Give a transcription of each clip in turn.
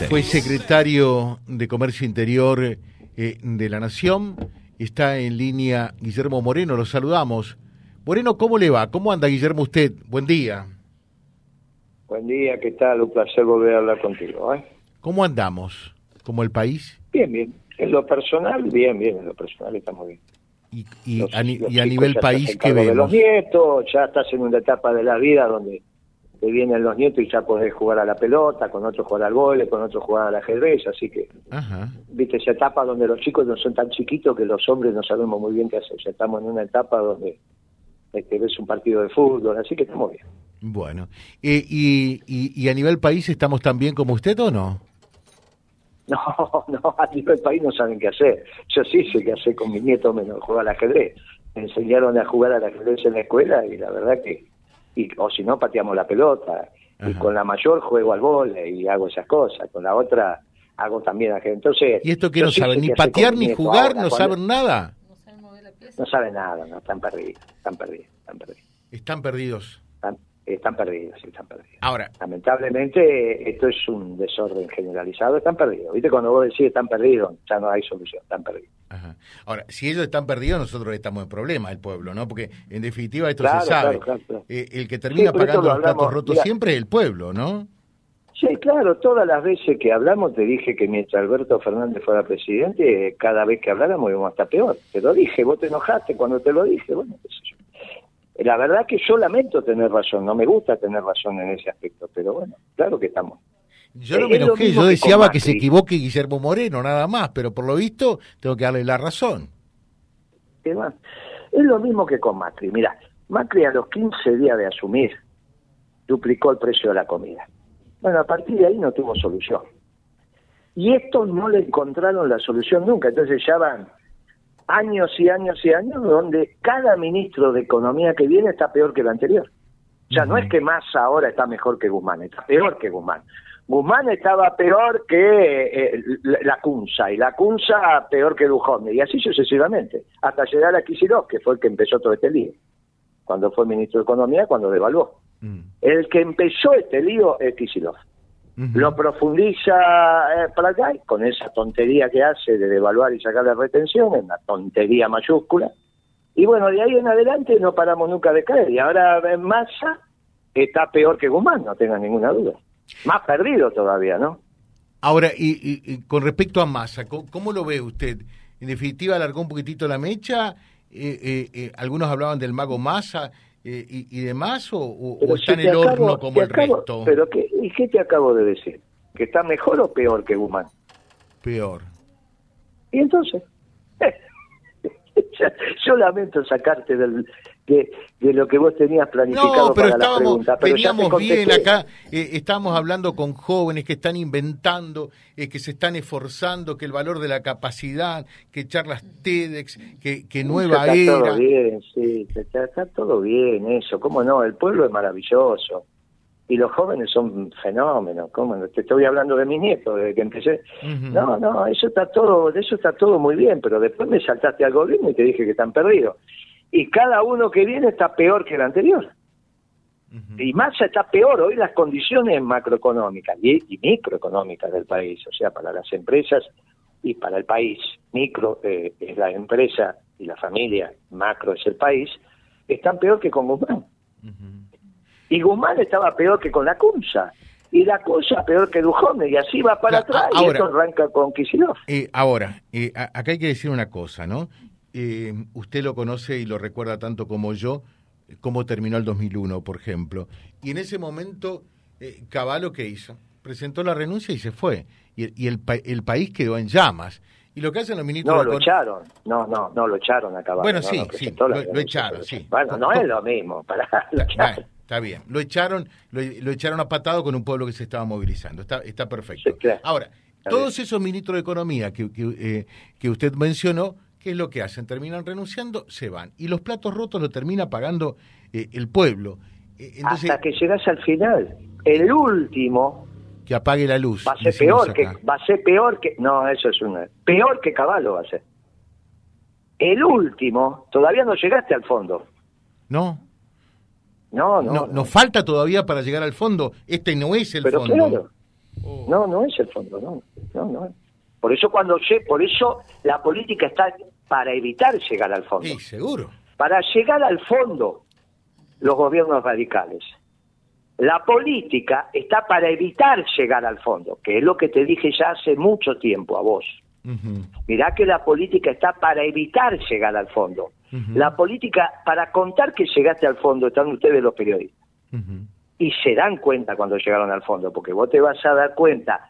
16. Fue secretario de Comercio Interior eh, de la Nación. Está en línea Guillermo Moreno, lo saludamos. Moreno, ¿cómo le va? ¿Cómo anda Guillermo usted? Buen día. Buen día, ¿qué tal? Un placer volver a hablar contigo. ¿eh? ¿Cómo andamos? ¿Como el país? Bien, bien. En lo personal, bien, bien. En lo personal estamos bien. Y, y Los- a, ni- los y a nivel país, ¿qué cargo de los vemos? nietos, ya estás en una etapa de la vida donde te vienen los nietos y ya podés jugar a la pelota, con otros jugar al vole, con otros jugar al ajedrez, así que, Ajá. viste, esa etapa donde los chicos no son tan chiquitos que los hombres no sabemos muy bien qué hacer, ya estamos en una etapa donde este, ves un partido de fútbol, así que estamos bien. Bueno. Eh, y, y, ¿Y a nivel país estamos tan bien como usted o no? No, no, a nivel país no saben qué hacer. Yo sí sé qué hacer con mis nietos menos jugar al ajedrez. Me enseñaron a jugar al ajedrez en la escuela y la verdad que, y, o si no, pateamos la pelota. Y con la mayor juego al vole y hago esas cosas. Con la otra hago también. Entonces, ¿Y esto que no saben? ¿Ni patear ni jugar? ahora, ¿No cuando- saben nada? No saben nada, no, están perdidos, están perdidos, están perdidos. Están perdidos. Están, están perdidos, están perdidos. Ahora, Lamentablemente, esto es un desorden generalizado, están perdidos. ¿Viste? Cuando vos decís están perdidos, ya no hay solución, están perdidos. Ajá. Ahora, si ellos están perdidos, nosotros estamos en problema, el pueblo, ¿no? Porque en definitiva esto Claro, se sabe. claro, claro, claro. Eh, el que termina Sí, pagando lo los platos rotos mira. siempre es el pueblo, ¿no? Sí, claro, todas las veces que hablamos te dije que mientras Alberto Fernández fuera presidente, cada vez que habláramos íbamos hasta peor. Te lo dije, vos te enojaste cuando te lo dije, bueno, qué sé yo. La verdad que yo lamento tener razón, no me gusta tener razón en ese aspecto, pero bueno, claro que estamos. Yo no Eh, me lo enojé, yo que deseaba con que se equivoque Guillermo Moreno, nada más, pero por lo visto tengo que darle la razón. Es lo mismo que con Macri. Mira, Macri a los 15 días de asumir duplicó el precio de la comida. Bueno, a partir de ahí no tuvo solución. Y estos no le encontraron la solución nunca. Entonces ya van años y años y años donde cada ministro de Economía que viene está peor que el anterior. O sea, no es que Massa ahora está mejor que Guzmán, está peor que Guzmán. Guzmán estaba peor que eh, la Cunza y la Cunza peor que Duhovne y así sucesivamente, hasta llegar a Kicillof, que fue el que empezó todo este lío, cuando fue ministro de Economía, cuando devaluó. Mm. El que empezó este lío es Kicillof. Lo profundiza eh, con esa tontería que hace de devaluar y sacar la retención, es una tontería mayúscula. Y bueno, de ahí en adelante no paramos nunca de caer. Y ahora en Massa está peor que Guzmán, no tenga ninguna duda. Más perdido todavía, ¿no? Ahora, y, y- y con respecto a Massa, ¿cómo, cómo lo ve usted? En definitiva, alargó un poquitito la mecha. eh, eh, eh, algunos hablaban del mago Massa eh, y, y demás, o, o- está si en el acabo- horno como el acabo- resto. Pero qué, ¿y qué te acabo de decir? ¿Que está mejor o peor que Guzmán? Peor. Y entonces, yo lamento sacarte del, de, de lo que vos tenías planificado No, pero para la estábamos, pregunta. Pero veníamos bien acá, eh, estábamos hablando con jóvenes que están inventando, eh, que se están esforzando, que el valor de la capacidad, que charlas TEDx, que, que nueva está era. todo bien, sí, está, está todo bien eso, cómo no, el pueblo es maravilloso y los jóvenes son fenómenos, cómo no, te estoy hablando de mis nietos desde que empecé. No, no, eso está todo, eso está todo muy bien, pero después me saltaste al gobierno y te dije que están perdidos. Y cada uno que viene está peor que el anterior. Y más está peor hoy las condiciones macroeconómicas y, y microeconómicas del país, o sea, para las empresas y para el país. Micro eh, es la empresa y la familia, macro es el país, están peor que con Guzmán. Y Guzmán estaba peor que con la Cunza. Y la Cunza peor que Dujone, y así va para atrás, y esto arranca con Kicillof. Eh, ahora, eh, acá hay que decir una cosa, ¿no? Eh, usted lo conoce y lo recuerda tanto como yo, cómo terminó el 2001, por ejemplo. Y en ese momento, eh, Caballo, ¿qué hizo? Presentó la renuncia y se fue. Y, el- y el, pa- el país quedó en llamas. Y lo que hacen los ministros... No, lo echaron. No, no, no lo echaron a Caballo. Bueno, no, sí, no, sí, lo- echaron, sí. Bueno, no es lo mismo, para lo Está, echaron. bueno, está bien. Lo echaron, lo, lo echaron a patado con un pueblo que se estaba movilizando. Está, está perfecto. Sí, claro. Ahora, todos esos ministros de Economía que, que, eh, que usted mencionó, ¿qué es lo que hacen? Terminan renunciando, se van. Y los platos rotos lo termina pagando eh, el pueblo. Eh, entonces, Hasta que llegas al final. El último que apague la luz. va a ser peor que va a ser peor que no eso es una peor que Caballo va a ser el último todavía no llegaste al fondo No, no no, no, nos falta todavía para llegar al fondo. Este no es el pero fondo. claro Oh. No, no es el fondo, no, no, no. Por eso cuando por eso la política está para evitar llegar al fondo. Sí, seguro. Para llegar al fondo, los gobiernos radicales. La política está para evitar llegar al fondo, que es lo que te dije ya hace mucho tiempo a vos. Mirá que la política está para evitar llegar al fondo. La política, para contar que llegaste al fondo, están ustedes los periodistas. Y se dan cuenta cuando llegaron al fondo, porque vos te vas a dar cuenta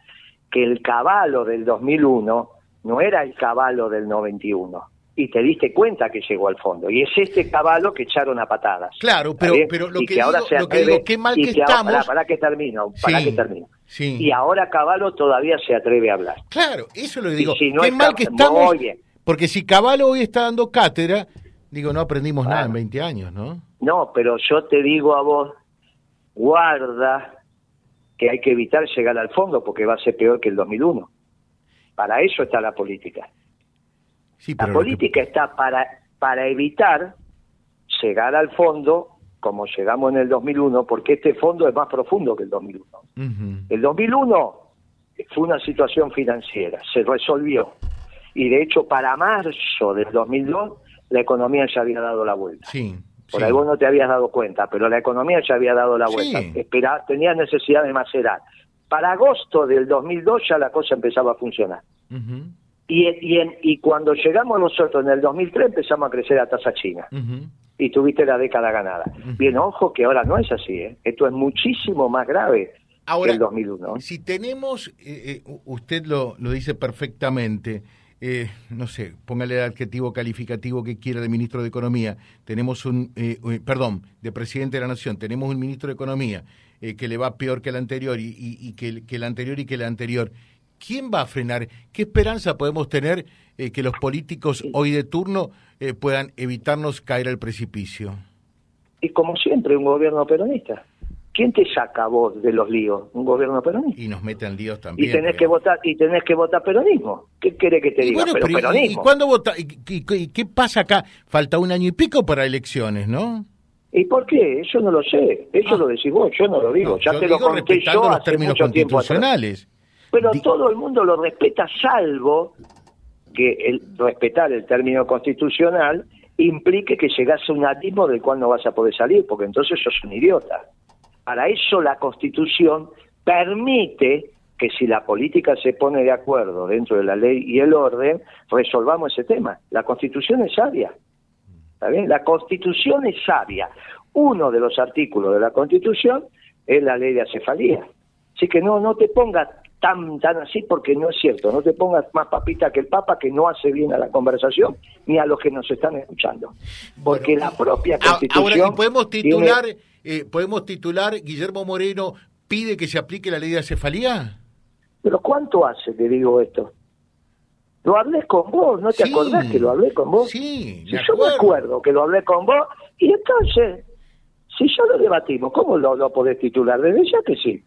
que el caballo del 2001 no era el caballo del 91 y te diste cuenta que llegó al fondo. Y es este caballo que echaron a patadas. Claro, pero, pero lo, que, ahora digo, lo que digo, qué mal que, estamos... para, que termino, para que termino. Y ahora Caballo todavía se atreve a hablar. Claro, eso lo digo. qué mal que estamos... Porque si Caballo hoy está dando cátedra, digo, no aprendimos nada en 20 años, ¿no? No, pero yo te digo a vos, guarda que hay que evitar llegar al fondo porque va a ser peor que el 2001. Para eso está la política la política está para, para evitar llegar al fondo como llegamos en el 2001, porque este fondo es más profundo que el 2001. El 2001 fue una situación financiera, se resolvió. Y de hecho, para marzo del 2002, la economía ya había dado la vuelta. Sí, Por ahí vos no te habías dado cuenta, pero la economía ya había dado la vuelta. Espera, tenía necesidad de macerar. Para agosto del 2002 ya la cosa empezaba a funcionar. Y, y, cuando llegamos nosotros en el 2003 empezamos a crecer a tasa china. Y tuviste la década ganada. Bien, ojo que ahora no es así. ¿eh? Esto es muchísimo más grave ahora, que el 2001. Si tenemos, eh, eh, usted lo, lo dice perfectamente, no sé, póngale el adjetivo calificativo que quiera de ministro de Economía, tenemos un, perdón, de presidente de la Nación, tenemos un ministro de Economía que le va peor que el anterior y, y que, que, el anterior y que el anterior. ¿quién va a frenar? ¿Qué esperanza podemos tener eh, que los políticos hoy de turno eh, puedan evitarnos caer al precipicio? Y como siempre, un gobierno peronista. ¿Quién te saca vos de los líos? Un gobierno peronista. Y nos meten líos también. Y tenés que votar y tenés que votar peronismo. ¿Qué quiere que te diga? pero, peronismo. ¿Y, cuándo vota? Y, qué pasa acá? Falta un año y pico para elecciones, ¿no? ¿Y por qué? Yo no lo sé. Eso ah. lo decís vos, yo no lo digo. ya te lo conté yo los términos constitucionales. Pero todo el mundo lo respeta, salvo que el respetar el término constitucional implique que llegas a un atismo del cual no vas a poder salir, porque entonces sos un idiota. Para eso la Constitución permite que si la política se pone de acuerdo dentro de la ley y el orden, resolvamos ese tema. La Constitución es sabia. ¿Está bien? La Constitución es sabia. Uno de los artículos de la Constitución es la ley de acefalía. Así que no, no te pongas tan, tan así porque no es cierto. No te pongas más papita que el Papa que no hace bien a la conversación ni a los que nos están escuchando. Porque la propia Constitución... Ahora, ¿podemos titular, eh, ¿podemos titular Guillermo Moreno pide que se aplique la ley de acefalía? Pero ¿cuánto hace que digo esto? Lo hablé con vos, ¿no te acordás que lo hablé con vos? Sí, si yo me acuerdo que lo hablé con vos, y entonces, si ya lo debatimos, ¿cómo lo, lo podés titular? Desde ya que sí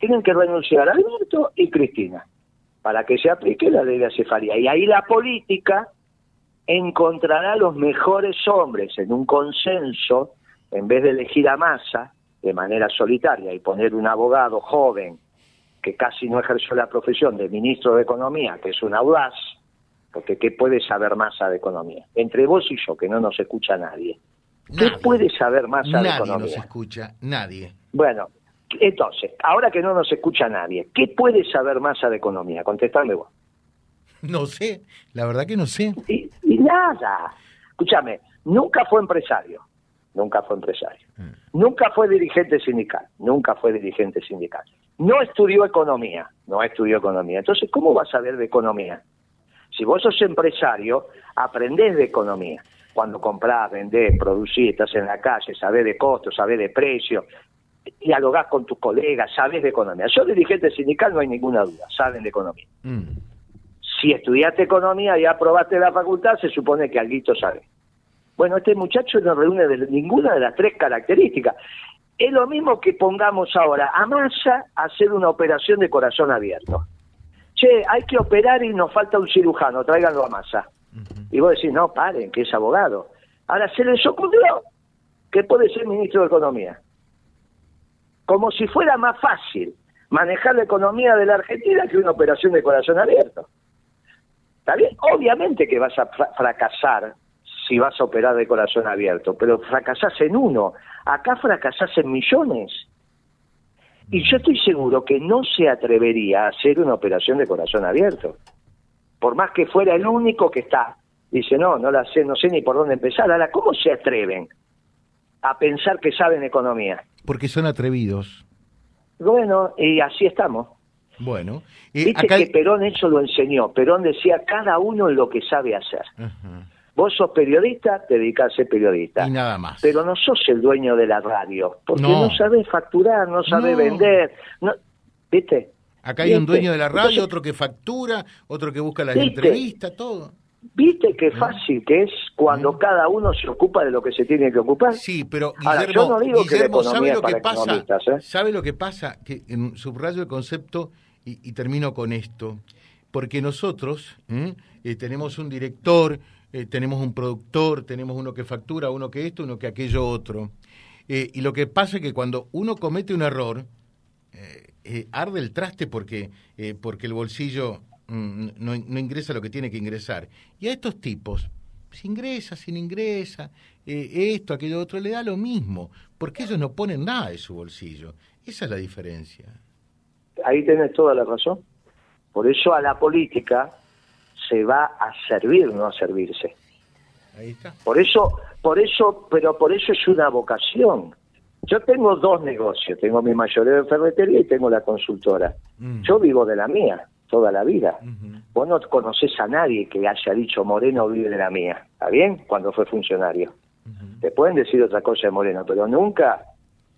tienen que renunciar Alberto y Cristina para que se aplique la ley de acefalía. Y ahí la política encontrará los mejores hombres en un consenso, en vez de elegir a masa de manera solitaria y poner un abogado joven que casi no ejerció la profesión de ministro de Economía, que es un audaz, porque ¿qué puede saber masa de economía? Entre vos y yo, que no nos escucha nadie. ¿Qué puede saber masa de economía? Nadie nos escucha, nadie. Bueno, entonces, ahora que no nos escucha nadie, ¿qué puede saber Massa de economía? Contestadme vos. No sé, la verdad que no sé. Y, nada. Escúchame, nunca fue empresario, nunca fue empresario. Mm. Nunca fue dirigente sindical, nunca fue dirigente sindical. No estudió economía, no estudió economía. Entonces, ¿cómo vas a ver de economía? Si vos sos empresario, aprendés de economía. Cuando comprás, vendés, producís, estás en la calle, sabés de costos, sabés de precios, dialogás con tus colegas, sabes de economía. Yo dirigente sindical no hay ninguna duda, saben de economía. Mm. Si estudiaste economía y aprobaste la facultad, se supone que alguito sabe. Bueno, este muchacho no reúne de ninguna de las tres características. Es lo mismo que pongamos ahora a Massa a hacer una operación de corazón abierto. Che, hay que operar y nos falta un cirujano, tráiganlo a Massa. Y vos decís, no, paren, que es abogado. Ahora se les ocurrió que puede ser ministro de Economía como si fuera más fácil. manejar la economía de la Argentina que una operación de corazón abierto. ¿Está bien? Obviamente que vas a fracasar si vas a operar de corazón abierto, pero fracasás en uno, acá fracasás en millones. Y yo estoy seguro que no se atrevería a hacer una operación de corazón abierto. Por más que fuera el único que está. Dice, no, no la sé, no sé ni por dónde empezar. Ahora, ¿cómo se atreven a pensar que saben economía? Porque son atrevidos. Bueno, y así estamos. Bueno, y Viste que Perón eso lo enseñó. Perón decía, cada uno lo que sabe hacer. Vos sos periodista, te dedicás a ser periodista. Y nada más. Pero no sos el dueño de la radio, porque no, sabés facturar, no sabés vender. No, ¿Viste? Acá hay un dueño de la radio, otro que factura, otro que busca las entrevistas, todo. ¿Viste qué fácil que es cuando cada uno se ocupa de lo que se tiene que ocupar? Sí, pero Guillermo, Guillermo ¿sabe lo que pasa? ¿eh? ¿Sabe lo que pasa? Que en subrayo el concepto y, termino con esto. Porque nosotros eh, tenemos un director, eh, tenemos un productor, tenemos uno que factura, uno que esto, uno que aquello otro. Eh, y lo que pasa es que cuando uno comete un error, arde el traste porque, porque el bolsillo mm, no, no, ingresa lo que tiene que ingresar. Y a estos tipos, si ingresa, sin ingresa, esto, aquello otro, le da lo mismo, porque ellos no ponen nada de su bolsillo. Esa es la diferencia. Ahí tenés toda la razón. Por eso a la política se va a servir, no a servirse. Ahí está. Por eso, por eso, pero por eso es una vocación. Yo tengo dos negocios, tengo mi mayoreo de ferretería y tengo la consultora. Mm. Yo vivo de la mía toda la vida. Vos no conoces a nadie que haya dicho Moreno vive de la mía, ¿está bien? Cuando fue funcionario. Te pueden decir otra cosa de Moreno, pero nunca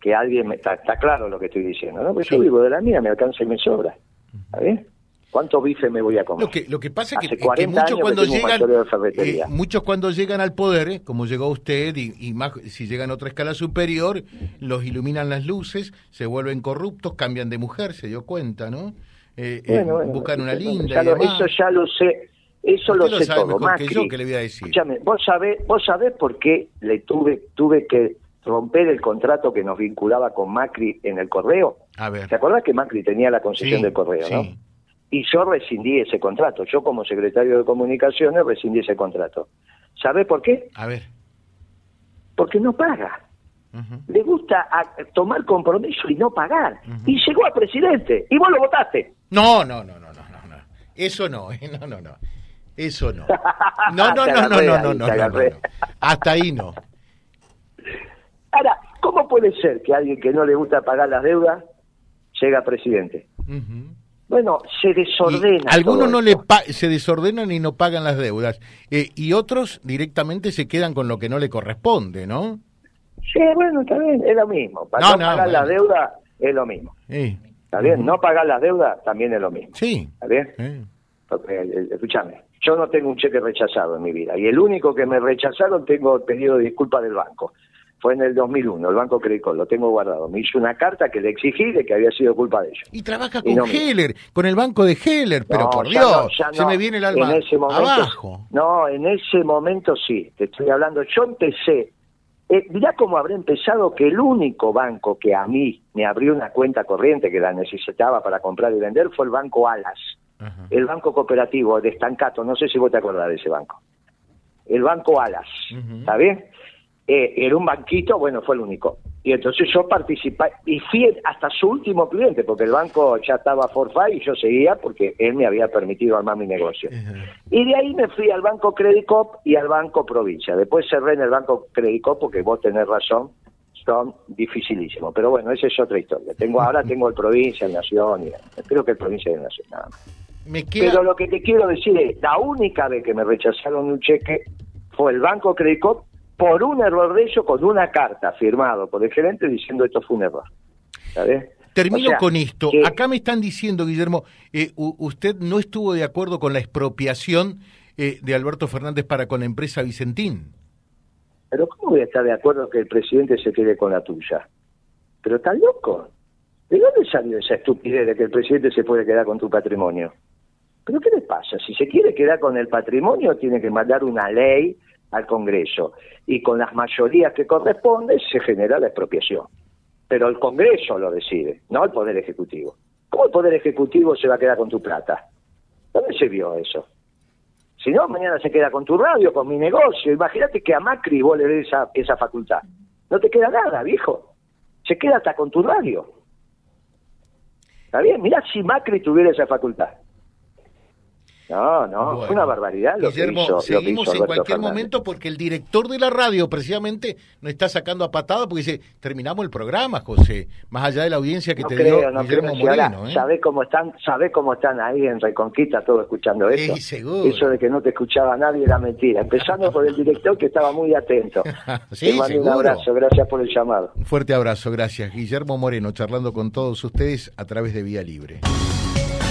que alguien me... Está, claro lo que estoy diciendo, ¿no? Porque yo vivo de la mía, me alcanza y me sobra. ¿Está bien? ¿Cuánto bife me voy a comer? Lo que, lo que pasa es que, muchos cuando llegan eh, muchos cuando llegan al poder, eh, como llegó usted y, más si llegan a otra escala superior, los iluminan las luces, se vuelven corruptos, cambian de mujer, se dio cuenta, ¿no? Eh, buscan una linda. eso ya lo sé. Eso lo, sé todo. Mejor que yo, que le voy a decir. Escúchame, vos sabés, vos sabés por qué le tuve tuve que romper el contrato que nos vinculaba con Macri en el correo. A ver. ¿Te acordás que Macri tenía la concesión del correo, no? Y yo rescindí ese contrato. Yo como secretario de comunicaciones rescindí ese contrato. ¿Sabe por qué? A ver. Porque no paga. Le gusta tomar compromiso y no pagar. Y llegó a presidente. Y vos lo votaste. No, no, no, no, no, no. Eso no, no, no, no. Eso no. No, no, no, no, no, no, no, Hasta ahí no. Ahora, ¿cómo puede ser que alguien que no le gusta pagar las deudas llega a presidente? Bueno, se desordena. Algunos no le se desordenan y no pagan las deudas. Eh, y otros directamente se quedan con lo que no le corresponde, ¿no? Sí, bueno, está bien, es lo mismo. Para no, pagar las deudas es lo mismo. ¿Está bien? No pagar las deudas también es lo mismo. Sí. ¿Está bien? Eh, escúchame, yo no tengo un cheque rechazado en mi vida. Y el único que me rechazaron tengo pedido de disculpas del banco fue en el 2001, el Banco Crédito, lo tengo guardado. Me hizo una carta que le exigí de que había sido culpa de ellos. Y trabaja con Heller, con el banco de Heller, pero por Dios, se me viene el alma en ese momento, abajo. No, en ese momento sí, te estoy hablando. Yo empecé, eh, mirá cómo habré empezado que el único banco que a mí me abrió una cuenta corriente que la necesitaba para comprar y vender fue el Banco Alas, el banco cooperativo de Estancato, no sé si vos te acordás de ese banco. El Banco Alas, ¿está bien? Eh, era un banquito, bueno, fue el único. Y entonces yo participé y fui hasta su último cliente, porque el banco ya estaba forfait y yo seguía porque él me había permitido armar mi negocio. Y de ahí me fui al Banco Credicop y al Banco Provincia. Después cerré en el Banco Credicop porque vos tenés razón, son dificilísimos. Pero bueno, esa es otra historia. Tengo Ahora tengo el Provincia, el Nación, y creo que el Provincia y el Nación, nada más. Pero lo que te quiero decir es, la única vez que me rechazaron un cheque fue el Banco Credicop por un error de ellos con una carta firmado por el gerente diciendo esto fue un error. Termino con esto. Acá me están diciendo, Guillermo, eh, usted no estuvo de acuerdo con la expropiación eh, de Alberto Fernández para con la empresa Vicentín. Pero ¿cómo voy a estar de acuerdo que el presidente se quede con la tuya? Pero está loco. ¿De dónde salió esa estupidez de que el presidente se puede quedar con tu patrimonio? ¿Pero qué le pasa? Si se quiere quedar con el patrimonio, tiene que mandar una ley al Congreso y con las mayorías que corresponden se genera la expropiación. Pero el Congreso lo decide, no el Poder Ejecutivo. ¿Cómo el Poder Ejecutivo se va a quedar con tu plata? ¿Dónde se vio eso? Si no, mañana se queda con tu radio, con mi negocio. Imagínate que a Macri vos le des esa, esa facultad. No te queda nada, viejo. Se queda hasta con tu radio. ¿Está bien? Mirá si Macri tuviera esa facultad. No, no, fue una barbaridad lo Guillermo, que hizo. seguimos lo que hizo en cualquier Fernández. momento porque el director de la radio precisamente nos está sacando a patada porque dice, terminamos el programa, José, más allá de la audiencia que No te creo, dio no Guillermo creo. Moreno. ¿eh? ¿Sabés cómo están, sabés cómo están ahí en Reconquista todos escuchando eso? Sí, seguro. Eso de que no te escuchaba nadie era mentira. Empezando por el director que estaba muy atento. Sí, Te mando un abrazo, gracias por el llamado. Un fuerte abrazo, gracias. Guillermo Moreno, charlando con todos ustedes a través de Vía Libre.